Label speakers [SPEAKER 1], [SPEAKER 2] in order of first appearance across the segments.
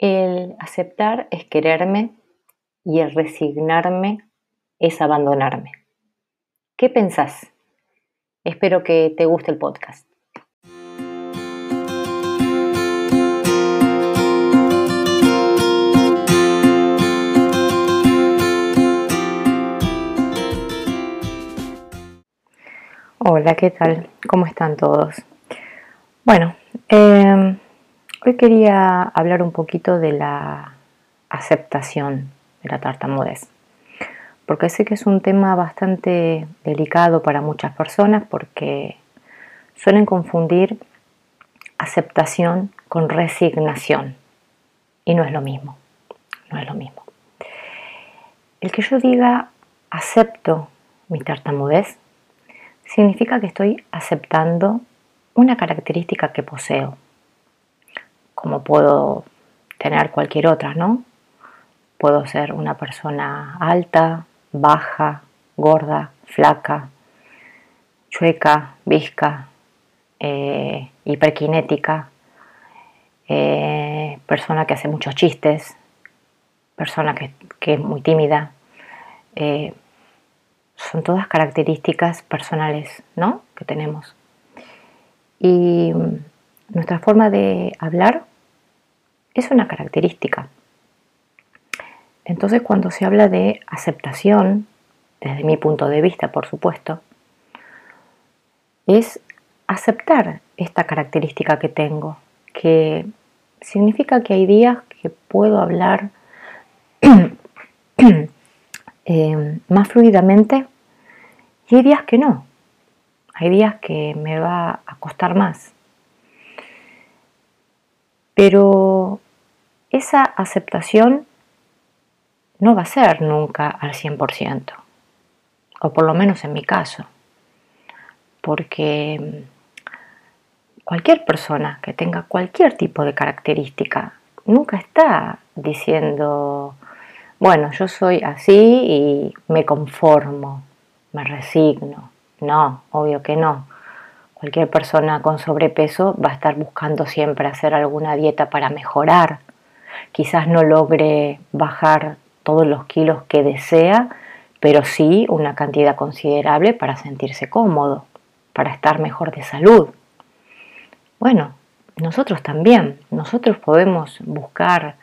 [SPEAKER 1] El aceptar es quererme y el resignarme es abandonarme. ¿Qué pensás? Espero que te guste el podcast. Hola, ¿qué tal? ¿Cómo están todos? Bueno, eh, Hoy quería hablar un poquito de la aceptación de la tartamudez, porque sé que es un tema bastante delicado para muchas personas porque suelen confundir aceptación con resignación y no es lo mismo, no es lo mismo. El que yo diga acepto mi tartamudez significa que estoy aceptando una característica que poseo como puedo tener cualquier otra, ¿no? Puedo ser una persona alta, baja, gorda, flaca, chueca, visca, eh, hiperkinética, eh, persona que hace muchos chistes, persona que, es muy tímida. Eh, son todas características personales, ¿no? Que tenemos. Y nuestra forma de hablar es una característica. Entonces cuando se habla de aceptación, desde mi punto de vista por supuesto, es aceptar esta característica que tengo, que significa que hay días que puedo hablar eh, más fluidamente y hay días que no. Hay días que me va a costar más. Pero esa aceptación no va a ser nunca al 100%, o por lo menos en mi caso, porque cualquier persona que tenga cualquier tipo de característica nunca está diciendo, bueno, yo soy así y me conformo, me resigno. No, obvio que no. Cualquier persona con sobrepeso va a estar buscando siempre hacer alguna dieta para mejorar. Quizás no logre bajar todos los kilos que desea, pero sí una cantidad considerable para sentirse cómodo, para estar mejor de salud. Bueno, nosotros también, nosotros podemos buscar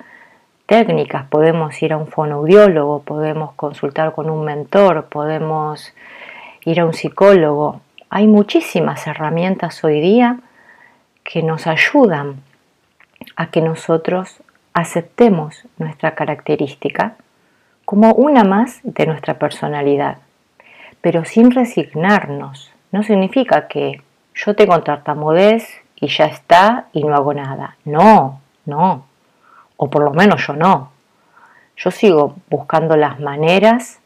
[SPEAKER 1] técnicas, podemos ir a un fonoaudiólogo, podemos consultar con un mentor, podemos ir a un psicólogo, hay muchísimas herramientas hoy día que nos ayudan a que nosotros aceptemos nuestra característica como una más de nuestra personalidad, pero sin resignarnos. No significa que yo tengo tartamudez y ya está y no hago nada. No, no. O por lo menos yo no. Yo sigo buscando las maneras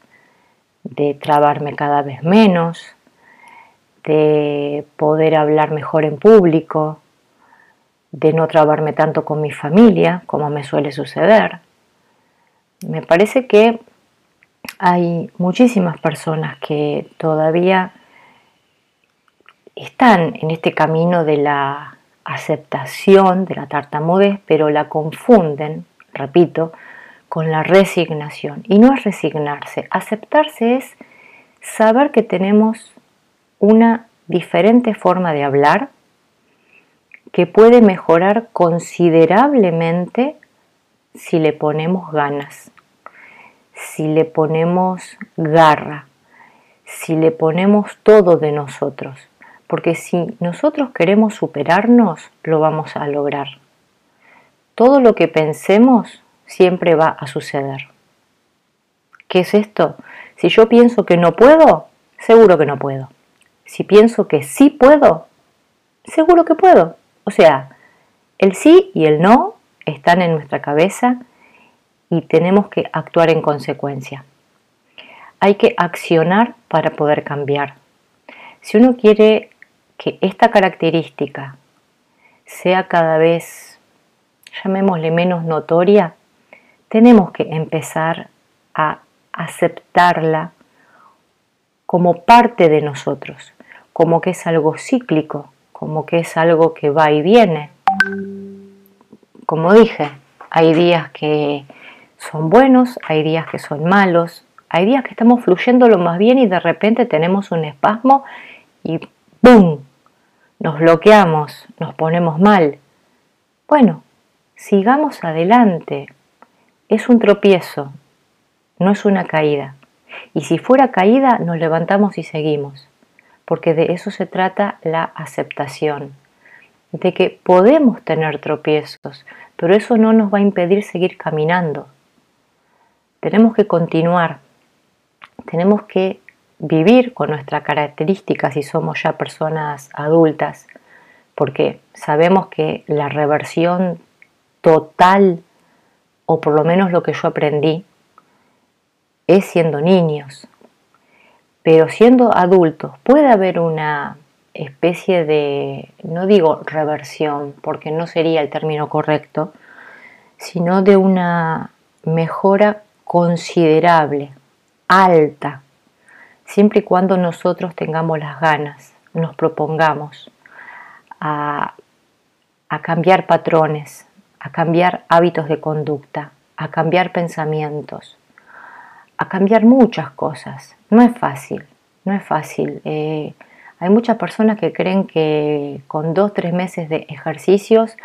[SPEAKER 1] de trabarme cada vez menos, de poder hablar mejor en público, de no trabarme tanto con mi familia, como me suele suceder. Me parece que hay muchísimas personas que todavía están en este camino de la aceptación de la tartamudez, pero la confunden, repito, con la resignación. Y no es resignarse, aceptarse es saber que tenemos una diferente forma de hablar que puede mejorar considerablemente si le ponemos ganas, si le ponemos garra, si le ponemos todo de nosotros. Porque si nosotros queremos superarnos, lo vamos a lograr. Todo lo que pensemos siempre va a suceder. ¿Qué es esto? Si yo pienso que no puedo, seguro que no puedo si pienso que sí puedo, seguro que puedo. O sea, el sí y el no están en nuestra cabeza y tenemos que actuar en consecuencia. Hay que accionar para poder cambiar. Si uno quiere que esta característica sea cada vez, llamémosle menos notoria, tenemos que empezar a aceptarla como parte de nosotros como que es algo cíclico, como que es algo que va y viene. Como dije, Hay días que son buenos, hay días que son malos, hay días que estamos fluyendo lo más bien y de repente tenemos un espasmo y ¡boom! Nos bloqueamos, nos ponemos mal. Bueno, sigamos adelante. Es un tropiezo, no es una caída. Y si fuera caída, nos levantamos y seguimos, porque de eso se trata la aceptación, de que podemos tener tropiezos, pero eso no nos va a impedir seguir caminando. Tenemos que continuar, tenemos que vivir con nuestra característica si somos ya personas adultas, porque sabemos que la reversión total, o por lo menos lo que yo aprendí, es siendo niños. Pero siendo adultos puede haber una especie de, no digo reversión, porque no sería el término correcto, sino de una mejora considerable, alta, siempre y cuando nosotros tengamos las ganas, nos propongamos a, a cambiar patrones, a cambiar hábitos de conducta, a cambiar pensamientos, a cambiar muchas cosas. No es fácil, no es fácil. Eh, hay muchas personas que creen que con dos, tres meses de ejercicios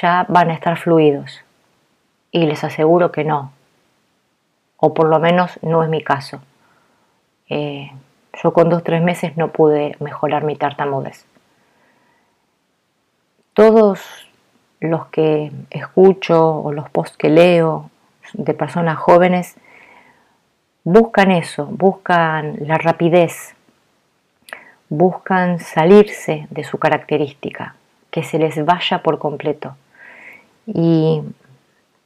[SPEAKER 1] ya van a estar fluidos. Y les aseguro que no. O por lo menos no es mi caso. Eh, yo con dos, tres meses no pude mejorar mi tartamudez. Todos los que escucho o los posts que leo de personas jóvenes buscan eso, buscan la rapidez, buscan salirse de su característica, que se les vaya por completo. Y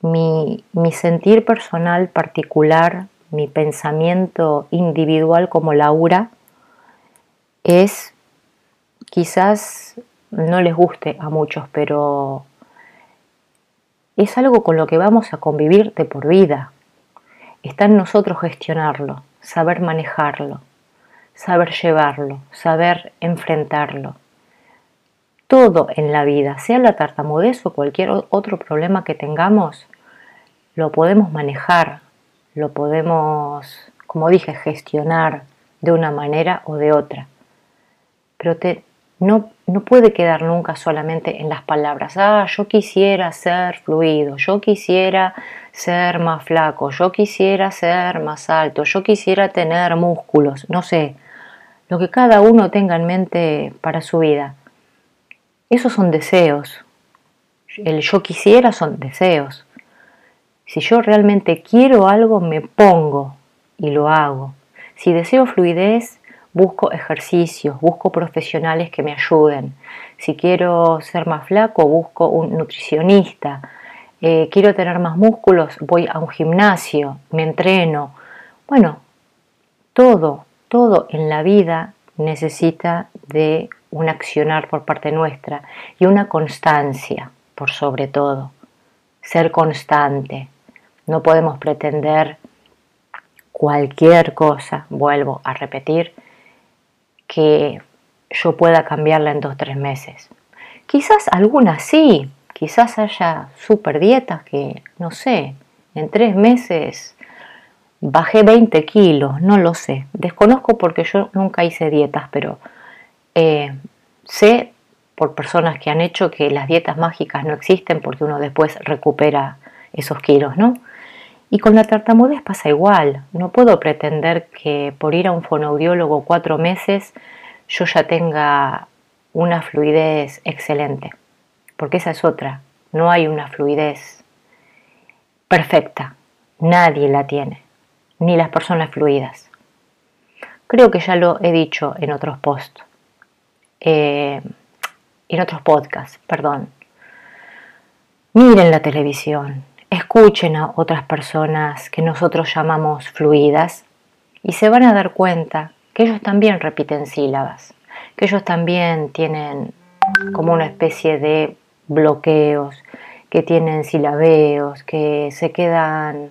[SPEAKER 1] mi, sentir personal particular, mi pensamiento individual como Laura, es quizás no les guste a muchos, pero es algo con lo que vamos a convivir de por vida. Está en nosotros gestionarlo, saber manejarlo, saber llevarlo, saber enfrentarlo. Todo en la vida, sea la tartamudez o cualquier otro problema que tengamos, lo podemos manejar, lo podemos, como dije, gestionar de una manera o de otra. Pero te, no, no puede quedar nunca solamente en las palabras. Ah, yo quisiera ser fluido, yo quisiera ser más flaco, yo quisiera ser más alto, yo quisiera tener músculos, no sé, lo que cada uno tenga en mente para su vida. Esos son deseos. El yo quisiera son deseos. Si yo realmente quiero algo, me pongo y lo hago. Si deseo fluidez, busco ejercicios, busco profesionales que me ayuden. Si quiero ser más flaco, busco un nutricionista. Eh, quiero tener más músculos, voy a un gimnasio, me entreno. Bueno, todo, todo en la vida necesita de un accionar por parte nuestra y una constancia, por sobre todo. Ser constante. No podemos pretender cualquier cosa, vuelvo a repetir, que yo pueda cambiarla en dos o tres meses. Quizás algunas sí, quizás haya super dietas que, no sé, en tres meses bajé 20 kilos, no lo sé. Desconozco porque yo nunca hice dietas, pero eh, sé por personas que han hecho que las dietas mágicas no existen porque uno después recupera esos kilos, ¿no? Y con la tartamudez pasa igual. No puedo pretender que por ir a un fonoaudiólogo cuatro meses yo ya tenga una fluidez excelente. Porque esa es otra. No hay una fluidez perfecta. Nadie la tiene. Ni las personas fluidas. Creo que ya lo he dicho en otros posts. Eh, en otros podcasts, perdón. Miren la televisión, escuchen a otras personas que nosotros llamamos fluidas y se van a dar cuenta que ellos también repiten sílabas, que ellos también tienen como una especie de bloqueos, que tienen silabeos, que se quedan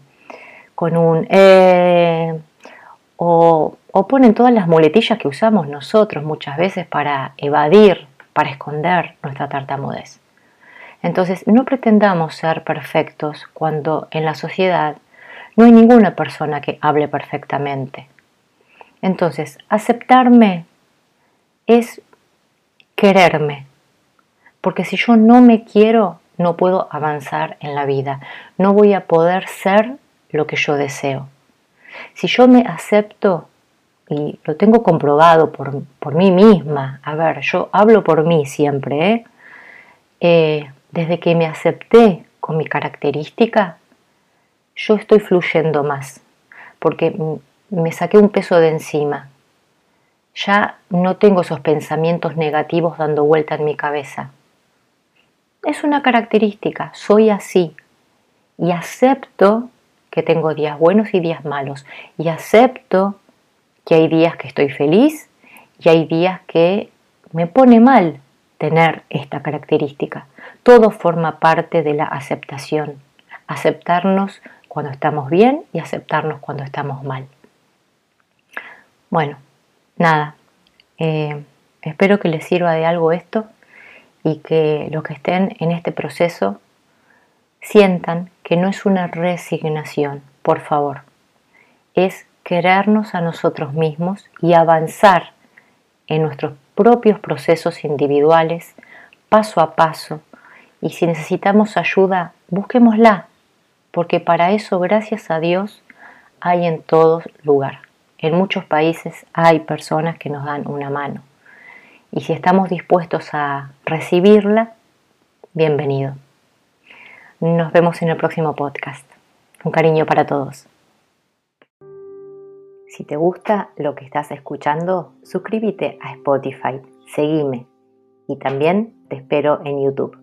[SPEAKER 1] con un eh, o, o ponen todas las muletillas que usamos nosotros muchas veces para evadir, para esconder nuestra tartamudez. Entonces, no pretendamos ser perfectos cuando en la sociedad no hay ninguna persona que hable perfectamente. Entonces, aceptarme es quererme, porque si yo no me quiero, no puedo avanzar en la vida, no voy a poder ser lo que yo deseo. Si yo me acepto, y lo tengo comprobado por, mí misma, a ver, yo hablo por mí siempre, ¿eh? Eh, desde que me acepté con mi característica, yo estoy fluyendo más, porque me saqué un peso de encima. Ya no tengo esos pensamientos negativos dando vuelta en mi cabeza. Es una característica, soy así y acepto que tengo días buenos y días malos y acepto que hay días que estoy feliz y hay días que me pone mal tener esta característica. Todo forma parte de la aceptación. Aceptarnos cuando estamos bien y aceptarnos cuando estamos mal. Bueno, nada, eh, espero que les sirva de algo esto y que los que estén en este proceso sientan que no es una resignación, por favor, es querernos a nosotros mismos y avanzar en nuestros propios procesos individuales, paso a paso, y si necesitamos ayuda, busquémosla, porque para eso, gracias a Dios, hay en todos lugar. En muchos países hay personas que nos dan una mano. Y si estamos dispuestos a recibirla, bienvenido. Nos vemos en el próximo podcast. Un cariño para todos. Si te gusta lo que estás escuchando, suscríbete a Spotify, seguime y también te espero en YouTube.